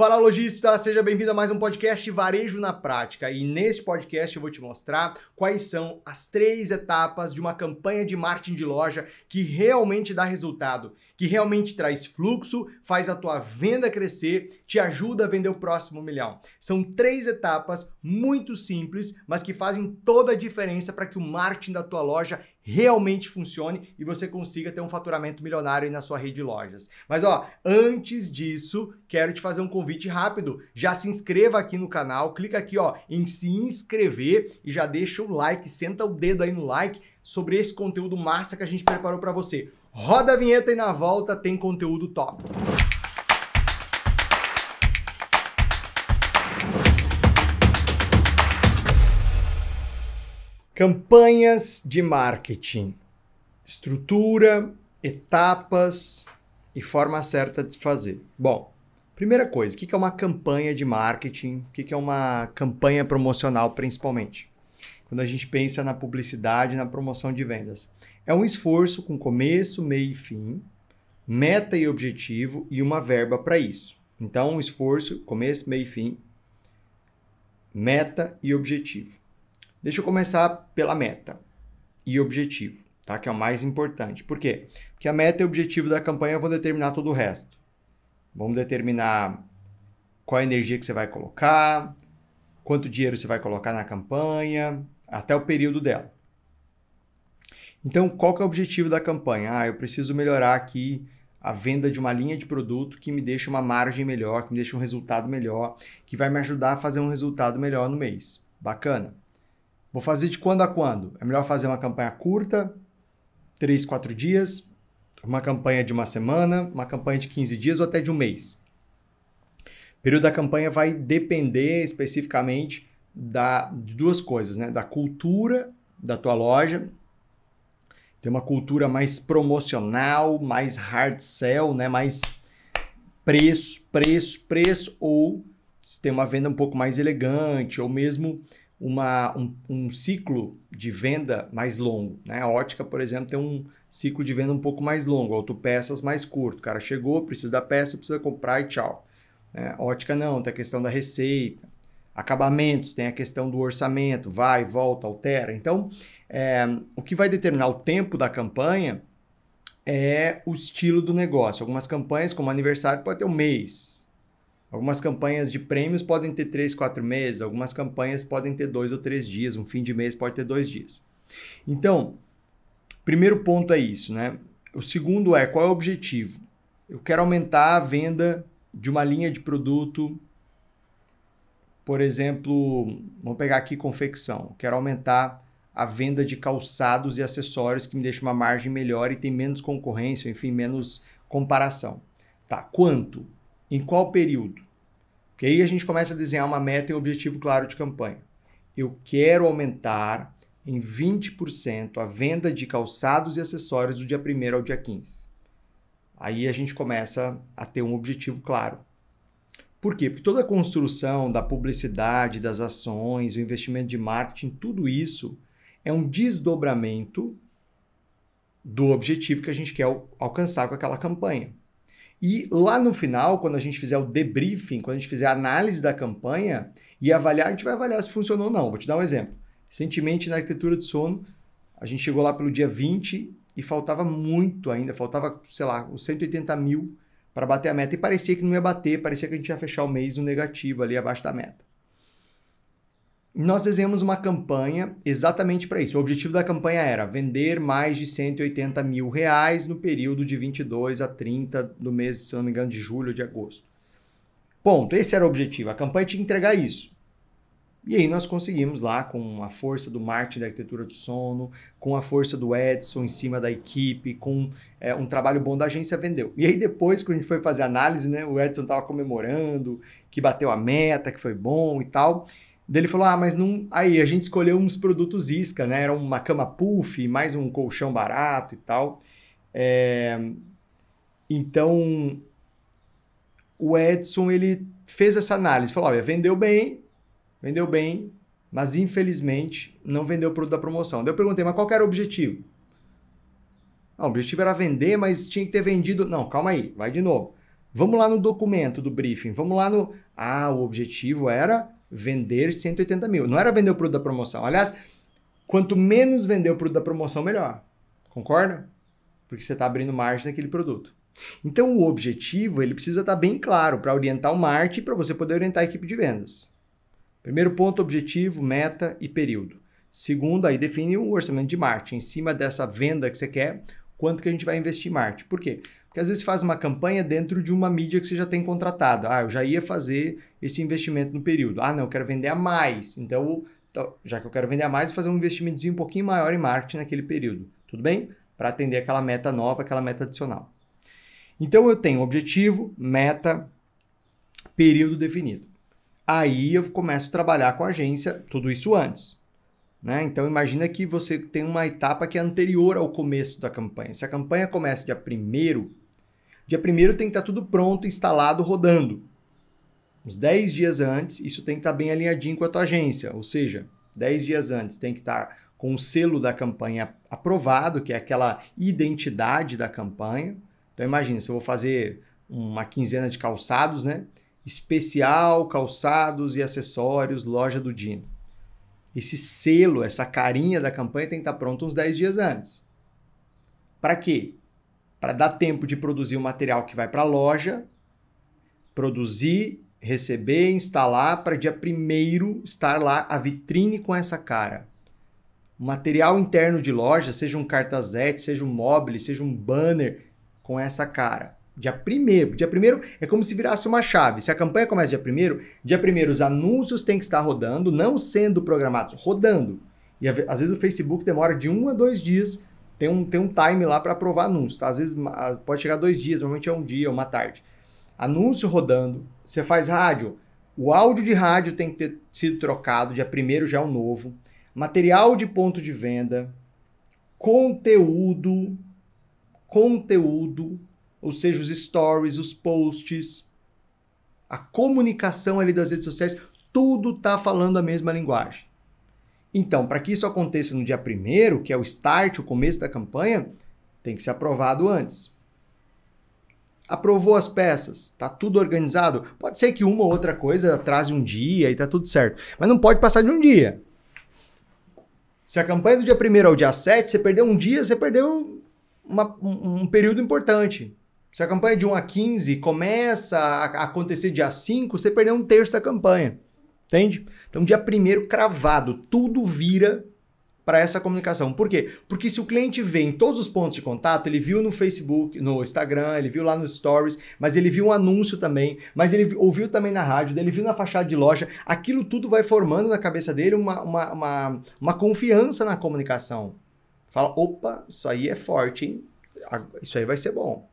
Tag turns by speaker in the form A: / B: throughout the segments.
A: Fala lojista, seja bem-vindo a mais um podcast Varejo na Prática. E nesse podcast eu vou te mostrar quais são as três etapas de uma campanha de marketing de loja que realmente dá resultado, que realmente traz fluxo, faz a tua venda crescer, te ajuda a vender o próximo milhão. São três etapas muito simples, mas que fazem toda a diferença para que o marketing da tua loja realmente funcione e você consiga ter um faturamento milionário aí na sua rede de lojas. Mas ó, antes disso, quero te fazer um convite rápido. Já se inscreva aqui no canal, clica aqui ó em se inscrever e já deixa o like, senta o dedo aí no like sobre esse conteúdo massa que a gente preparou para você. Roda a vinheta e na volta tem conteúdo top. Campanhas de marketing. Estrutura, etapas e forma certa de se fazer. Bom, primeira coisa, o que é uma campanha de marketing? O que é uma campanha promocional, principalmente? Quando a gente pensa na publicidade, na promoção de vendas. É um esforço com começo, meio e fim, meta e objetivo e uma verba para isso. Então, um esforço, começo, meio e fim, meta e objetivo. Deixa eu começar pela meta e objetivo, tá? Que é o mais importante. Por quê? Porque a meta e o objetivo da campanha vão determinar todo o resto. Vamos determinar qual a energia que você vai colocar, quanto dinheiro você vai colocar na campanha, até o período dela. Então, qual que é o objetivo da campanha? Ah, eu preciso melhorar aqui a venda de uma linha de produto que me deixa uma margem melhor, que me deixa um resultado melhor, que vai me ajudar a fazer um resultado melhor no mês. Bacana. Vou fazer de quando a quando? É melhor fazer uma campanha curta, 3, 4 dias, uma campanha de uma semana, uma campanha de 15 dias ou até de um mês. O período da campanha vai depender especificamente da, de duas coisas, né? Da cultura da tua loja. Tem uma cultura mais promocional, mais hard sell, né? Mais preço, preço, preço, ou se tem uma venda um pouco mais elegante, ou mesmo uma, um, um, ciclo de venda mais longo. Né? A ótica, por exemplo, tem um ciclo de venda um pouco mais longo, autopeças mais curto. O cara chegou, precisa da peça, precisa comprar e tchau. É, ótica não, tem a questão da receita. Acabamentos, tem a questão do orçamento, vai, volta, altera. Então, é, o que vai determinar o tempo da campanha é o estilo do negócio. Algumas campanhas, como aniversário, pode ter um mês, Algumas campanhas de prêmios podem ter três, quatro meses, algumas campanhas podem ter dois ou três dias, um fim de mês pode ter dois dias. Então, primeiro ponto é isso, né? O segundo é qual é o objetivo? Eu quero aumentar a venda de uma linha de produto, por exemplo, vamos pegar aqui confecção. Eu quero aumentar a venda de calçados e acessórios que me deixa uma margem melhor e tem menos concorrência, enfim, menos comparação. Tá, quanto? Em qual período? Porque aí a gente começa a desenhar uma meta e um objetivo claro de campanha. Eu quero aumentar em 20% a venda de calçados e acessórios do dia 1 ao dia 15. Aí a gente começa a ter um objetivo claro. Por quê? Porque toda a construção da publicidade, das ações, o investimento de marketing, tudo isso é um desdobramento do objetivo que a gente quer alcançar com aquela campanha. E lá no final, quando a gente fizer o debriefing, quando a gente fizer a análise da campanha e avaliar, a gente vai avaliar se funcionou ou não. Vou te dar um exemplo. Recentemente, na arquitetura de sono, a gente chegou lá pelo dia 20 e faltava muito ainda, faltava, sei lá, uns 180 mil para bater a meta. E parecia que não ia bater, parecia que a gente ia fechar o mês no negativo ali abaixo da meta nós desenhamos uma campanha exatamente para isso. O objetivo da campanha era vender mais de 180 mil reais no período de 22 a 30 do mês, se não me engano, de julho ou de agosto. Ponto. Esse era o objetivo. A campanha tinha que entregar isso. E aí nós conseguimos lá, com a força do marketing da arquitetura do sono, com a força do Edson em cima da equipe, com é, um trabalho bom da agência, vendeu. E aí depois, quando a gente foi fazer análise, né, o Edson estava comemorando que bateu a meta, que foi bom e tal. Ele falou: ah, mas não. Aí a gente escolheu uns produtos isca, né? Era uma cama puff, mais um colchão barato e tal. É... Então, o Edson ele fez essa análise, falou: olha, vendeu bem, vendeu bem, mas infelizmente não vendeu o produto da promoção. Daí eu perguntei: mas qual era o objetivo? Ah, o objetivo era vender, mas tinha que ter vendido. Não, calma aí, vai de novo. Vamos lá no documento do briefing, vamos lá no. Ah, o objetivo era vender 180 mil. Não era vender o produto da promoção. Aliás, quanto menos vender o produto da promoção, melhor. Concorda? Porque você está abrindo margem naquele produto. Então, o objetivo ele precisa estar tá bem claro para orientar o marketing para você poder orientar a equipe de vendas. Primeiro ponto, objetivo, meta e período. Segundo, aí define o orçamento de marketing. Em cima dessa venda que você quer, quanto que a gente vai investir em marketing. Por quê? Porque às vezes faz uma campanha dentro de uma mídia que você já tem contratado. Ah, eu já ia fazer esse investimento no período. Ah, não, eu quero vender a mais. Então, então já que eu quero vender a mais, fazer um investimentozinho um pouquinho maior em marketing naquele período. Tudo bem? Para atender aquela meta nova, aquela meta adicional. Então eu tenho objetivo, meta, período definido. Aí eu começo a trabalhar com a agência, tudo isso antes. Né? Então imagina que você tem uma etapa que é anterior ao começo da campanha. Se a campanha começa dia 1 dia 1 tem que estar tudo pronto, instalado, rodando. Uns 10 dias antes, isso tem que estar bem alinhadinho com a tua agência. Ou seja, 10 dias antes tem que estar com o selo da campanha aprovado, que é aquela identidade da campanha. Então imagina, se eu vou fazer uma quinzena de calçados, né? Especial, calçados e acessórios, loja do Dino esse selo, essa carinha da campanha tem que estar pronto uns 10 dias antes. Para quê? Para dar tempo de produzir o material que vai para a loja, produzir, receber, instalar, para dia 1 estar lá a vitrine com essa cara. O material interno de loja, seja um cartazete, seja um mobile, seja um banner com essa cara. Dia 1 Dia 1 é como se virasse uma chave. Se a campanha começa dia 1 dia 1 os anúncios têm que estar rodando, não sendo programados, rodando. E às vezes o Facebook demora de um a dois dias, tem um, tem um time lá para aprovar anúncio. Tá? Às vezes pode chegar dois dias, normalmente é um dia, uma tarde. Anúncio rodando, você faz rádio, o áudio de rádio tem que ter sido trocado, dia 1 já é um novo. Material de ponto de venda, conteúdo, conteúdo, ou seja, os stories, os posts, a comunicação ali das redes sociais, tudo está falando a mesma linguagem. Então, para que isso aconteça no dia primeiro, que é o start, o começo da campanha, tem que ser aprovado antes. Aprovou as peças, está tudo organizado. Pode ser que uma ou outra coisa atrase um dia e está tudo certo, mas não pode passar de um dia. Se a campanha do dia 1 ao dia 7, você perdeu um dia, você perdeu uma, um, um período importante. Se a campanha de 1 a 15 começa a acontecer dia 5, você perdeu um terço da campanha. Entende? Então, dia 1 cravado, tudo vira para essa comunicação. Por quê? Porque se o cliente vê em todos os pontos de contato, ele viu no Facebook, no Instagram, ele viu lá nos stories, mas ele viu um anúncio também, mas ele ouviu também na rádio, ele viu na fachada de loja, aquilo tudo vai formando na cabeça dele uma, uma, uma, uma confiança na comunicação. Fala, opa, isso aí é forte, hein? Isso aí vai ser bom.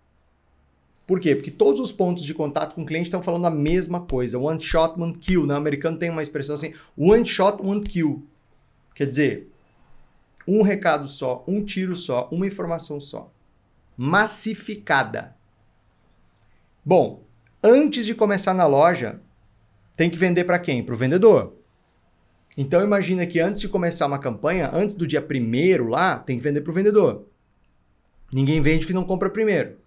A: Por quê? Porque todos os pontos de contato com o cliente estão falando a mesma coisa. One shot, one kill. No né? americano tem uma expressão assim: one shot, one kill. Quer dizer, um recado só, um tiro só, uma informação só. Massificada. Bom, antes de começar na loja, tem que vender para quem? Para o vendedor. Então imagina que antes de começar uma campanha, antes do dia primeiro lá, tem que vender para o vendedor. Ninguém vende que não compra primeiro.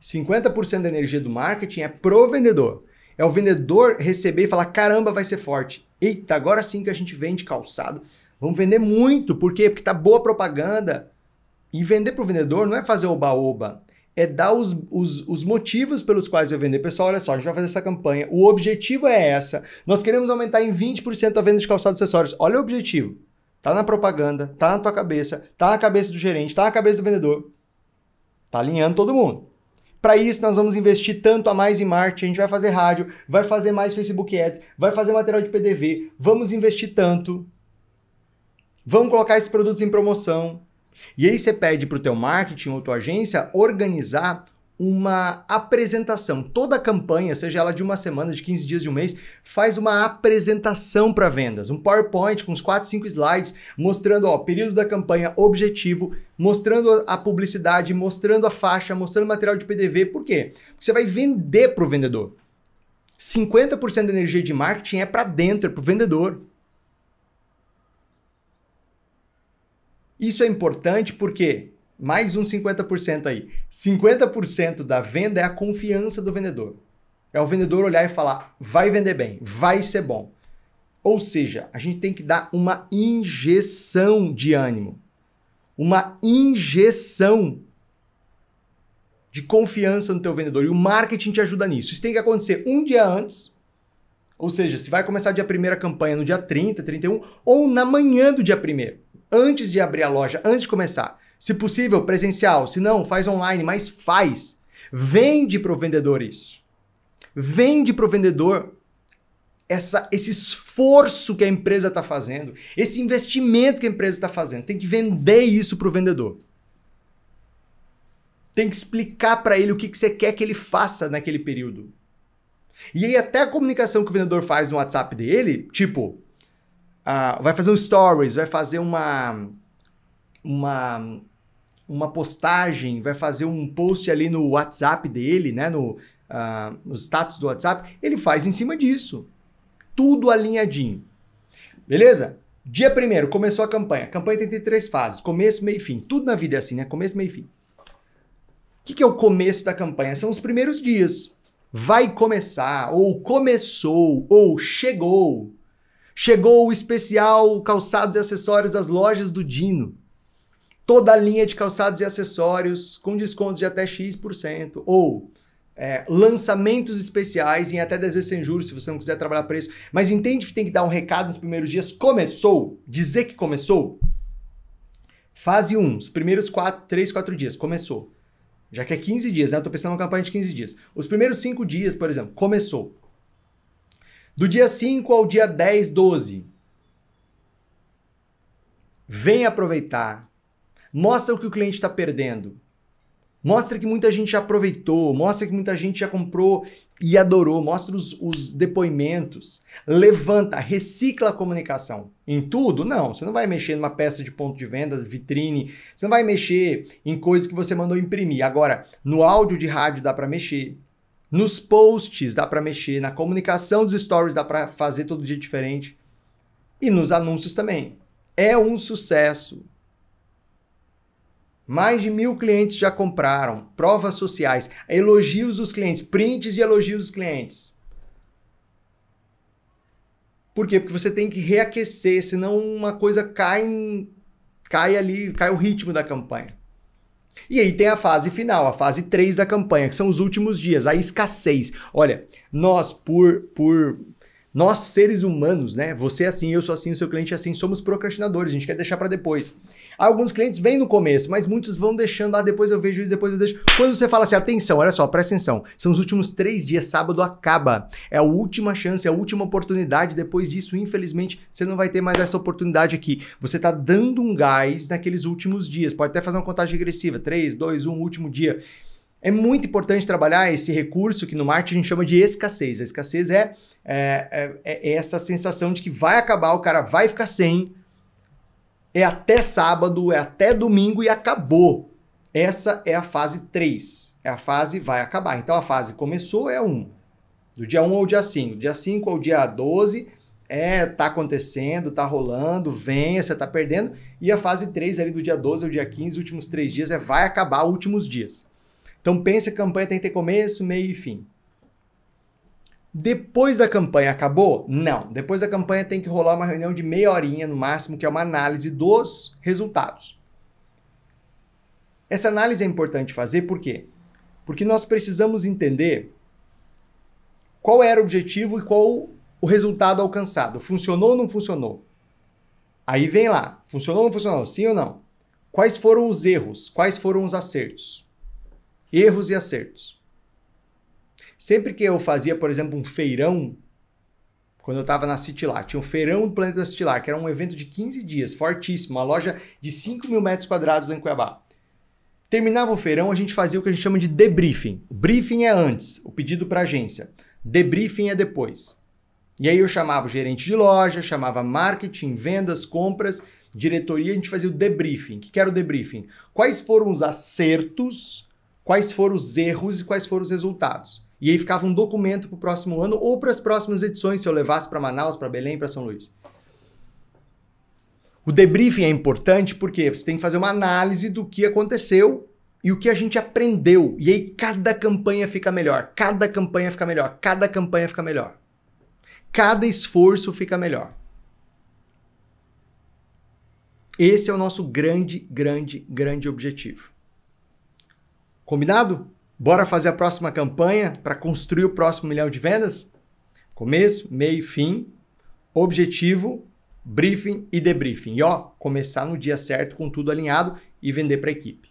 A: 50% da energia do marketing é pro vendedor. É o vendedor receber e falar: caramba, vai ser forte. Eita, agora sim que a gente vende calçado. Vamos vender muito. Por quê? Porque tá boa propaganda. E vender para o vendedor não é fazer oba-oba. É dar os, os, os, motivos pelos quais vai vender. Pessoal, olha só, a gente vai fazer essa campanha. O objetivo é essa. Nós queremos aumentar em 20% a venda de calçados e acessórios. Olha o objetivo. Tá na propaganda, tá na tua cabeça, tá na cabeça do gerente, tá na cabeça do vendedor. Tá alinhando todo mundo. Para isso, nós vamos investir tanto a mais em marketing, a gente vai fazer rádio, vai fazer mais Facebook Ads, vai fazer material de PDV, vamos investir tanto. Vamos colocar esses produtos em promoção. E aí você pede para o teu marketing ou tua agência organizar uma apresentação. Toda campanha, seja ela de uma semana, de 15 dias, de um mês, faz uma apresentação para vendas. Um PowerPoint com uns 4, 5 slides mostrando o período da campanha, objetivo, mostrando a publicidade, mostrando a faixa, mostrando material de PDV. Por quê? Porque você vai vender para o vendedor. 50% da energia de marketing é para dentro, é para o vendedor. Isso é importante porque mais uns 50% aí. 50% da venda é a confiança do vendedor. É o vendedor olhar e falar: vai vender bem, vai ser bom. Ou seja, a gente tem que dar uma injeção de ânimo. Uma injeção de confiança no teu vendedor. E o marketing te ajuda nisso. Isso tem que acontecer um dia antes. Ou seja, se vai começar dia primeira campanha no dia 30, 31, ou na manhã do dia primeiro, antes de abrir a loja, antes de começar. Se possível, presencial. Se não, faz online, mas faz. Vende para o vendedor isso. Vende para o vendedor essa, esse esforço que a empresa está fazendo, esse investimento que a empresa está fazendo. Tem que vender isso para o vendedor. Tem que explicar para ele o que, que você quer que ele faça naquele período. E aí, até a comunicação que o vendedor faz no WhatsApp dele, tipo, uh, vai fazer um stories, vai fazer uma, uma, uma postagem, vai fazer um post ali no WhatsApp dele, né? No, uh, no status do WhatsApp, ele faz em cima disso. Tudo alinhadinho. Beleza? Dia primeiro, começou a campanha. A campanha tem três fases: começo, meio e fim. Tudo na vida é assim, né? Começo, meio e fim que, que é o começo da campanha? São os primeiros dias. Vai começar, ou começou, ou chegou. Chegou o especial calçados e acessórios das lojas do Dino. Toda a linha de calçados e acessórios com descontos de até X%. Ou é, lançamentos especiais em até 10 vezes sem juros, se você não quiser trabalhar preço. Mas entende que tem que dar um recado nos primeiros dias. Começou. Dizer que começou. Fase 1, os primeiros 4, 3, 4 dias. Começou. Já que é 15 dias, né? Eu tô pensando numa campanha de 15 dias. Os primeiros 5 dias, por exemplo, começou. Do dia 5 ao dia 10, 12. Vem aproveitar. Mostra o que o cliente está perdendo. Mostra que muita gente já aproveitou, mostra que muita gente já comprou e adorou, mostra os, os, depoimentos, levanta, recicla a comunicação. Em tudo? Não, você não vai mexer numa peça de ponto de venda, vitrine, você não vai mexer em coisas que você mandou imprimir. Agora, no áudio de rádio dá para mexer, nos posts dá para mexer, na comunicação dos stories dá para fazer todo dia diferente e nos anúncios também. É um sucesso. Mais de mil clientes já compraram. Provas sociais, elogios dos clientes, prints de elogios dos clientes. Por quê? Porque você tem que reaquecer, senão uma coisa cai, cai ali, cai o ritmo da campanha. E aí tem a fase final, a fase 3 da campanha, que são os últimos dias, a escassez. Olha, nós por por nós seres humanos, né? Você é assim, eu sou assim, o seu cliente é assim, somos procrastinadores, a gente quer deixar para depois. Alguns clientes vêm no começo, mas muitos vão deixando, ah, depois eu vejo isso, depois eu deixo. Quando você fala assim, atenção, olha só, presta atenção, são os últimos três dias, sábado acaba. É a última chance, é a última oportunidade. Depois disso, infelizmente, você não vai ter mais essa oportunidade aqui. Você está dando um gás naqueles últimos dias. Pode até fazer uma contagem regressiva: 3, 2, 1, último dia. É muito importante trabalhar esse recurso que no marketing a gente chama de escassez. A escassez é, é, é, é essa sensação de que vai acabar, o cara vai ficar sem, é até sábado, é até domingo e acabou. Essa é a fase 3. É a fase vai acabar. Então a fase começou é 1. Do dia 1 ao dia 5. Do dia 5 ao dia 12 é tá acontecendo, tá rolando, venha, você tá perdendo. E a fase 3 ali do dia 12 ao dia 15, últimos 3 dias é vai acabar últimos dias. Então pense a campanha tem que ter começo, meio e fim. Depois da campanha acabou? Não. Depois da campanha tem que rolar uma reunião de meia horinha no máximo, que é uma análise dos resultados. Essa análise é importante fazer por quê? Porque nós precisamos entender qual era o objetivo e qual o resultado alcançado. Funcionou ou não funcionou? Aí vem lá, funcionou ou não funcionou? Sim ou não? Quais foram os erros? Quais foram os acertos? Erros e acertos. Sempre que eu fazia, por exemplo, um feirão, quando eu estava na Citylar, tinha um feirão do Planeta Citylar, que era um evento de 15 dias, fortíssimo, uma loja de 5 mil metros quadrados em Cuiabá. Terminava o feirão, a gente fazia o que a gente chama de debriefing. O briefing é antes, o pedido para agência. Debriefing é depois. E aí eu chamava o gerente de loja, chamava marketing, vendas, compras, diretoria, a gente fazia o debriefing. O que era o debriefing? Quais foram os acertos, quais foram os erros e quais foram os resultados? E aí ficava um documento para o próximo ano ou para as próximas edições, se eu levasse para Manaus, para Belém, para São Luís. O debriefing é importante porque você tem que fazer uma análise do que aconteceu e o que a gente aprendeu. E aí cada campanha fica melhor, cada campanha fica melhor, cada campanha fica melhor. Cada esforço fica melhor. Esse é o nosso grande, grande, grande objetivo. Combinado? Bora fazer a próxima campanha para construir o próximo milhão de vendas? Começo, meio, fim, objetivo, briefing e debriefing. E ó, começar no dia certo com tudo alinhado e vender para a equipe.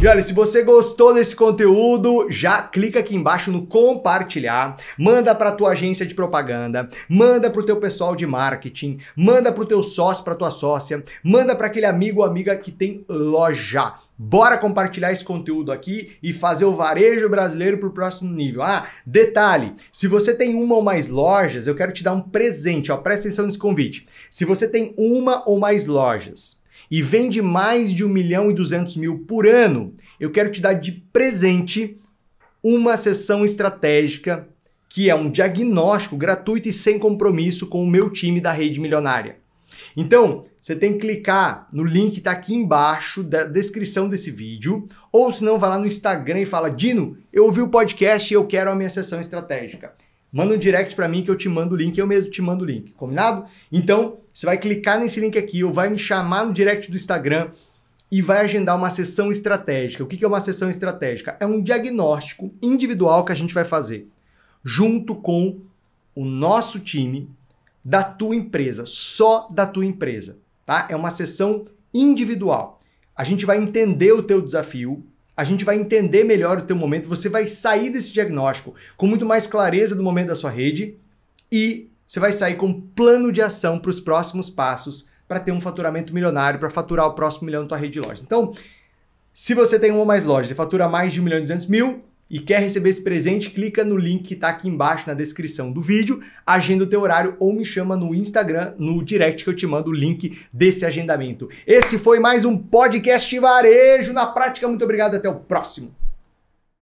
A: E olha, se você gostou desse conteúdo, já clica aqui embaixo no compartilhar, manda para tua agência de propaganda, manda para o teu pessoal de marketing, manda para o teu sócio, para tua sócia, manda para aquele amigo ou amiga que tem loja. Bora compartilhar esse conteúdo aqui e fazer o varejo brasileiro para o próximo nível. Ah, detalhe: se você tem uma ou mais lojas, eu quero te dar um presente. Ó, presta atenção nesse convite. Se você tem uma ou mais lojas e vende mais de 1 milhão e 200 mil por ano, eu quero te dar de presente uma sessão estratégica que é um diagnóstico gratuito e sem compromisso com o meu time da Rede Milionária. Então, você tem que clicar no link que está aqui embaixo da descrição desse vídeo, ou se não, vai lá no Instagram e fala: Dino, eu ouvi o podcast e eu quero a minha sessão estratégica. Manda um direct para mim que eu te mando o link, eu mesmo te mando o link, combinado? Então, você vai clicar nesse link aqui, ou vai me chamar no direct do Instagram e vai agendar uma sessão estratégica. O que é uma sessão estratégica? É um diagnóstico individual que a gente vai fazer junto com o nosso time da tua empresa, só da tua empresa, tá? É uma sessão individual. A gente vai entender o teu desafio, a gente vai entender melhor o teu momento, você vai sair desse diagnóstico com muito mais clareza do momento da sua rede e você vai sair com um plano de ação para os próximos passos para ter um faturamento milionário, para faturar o próximo milhão na tua rede de lojas. Então, se você tem uma ou mais lojas e fatura mais de 1 milhão e 200 mil e quer receber esse presente, clica no link que está aqui embaixo na descrição do vídeo, agenda o teu horário ou me chama no Instagram, no direct que eu te mando o link desse agendamento. Esse foi mais um podcast varejo na prática. Muito obrigado, até o próximo.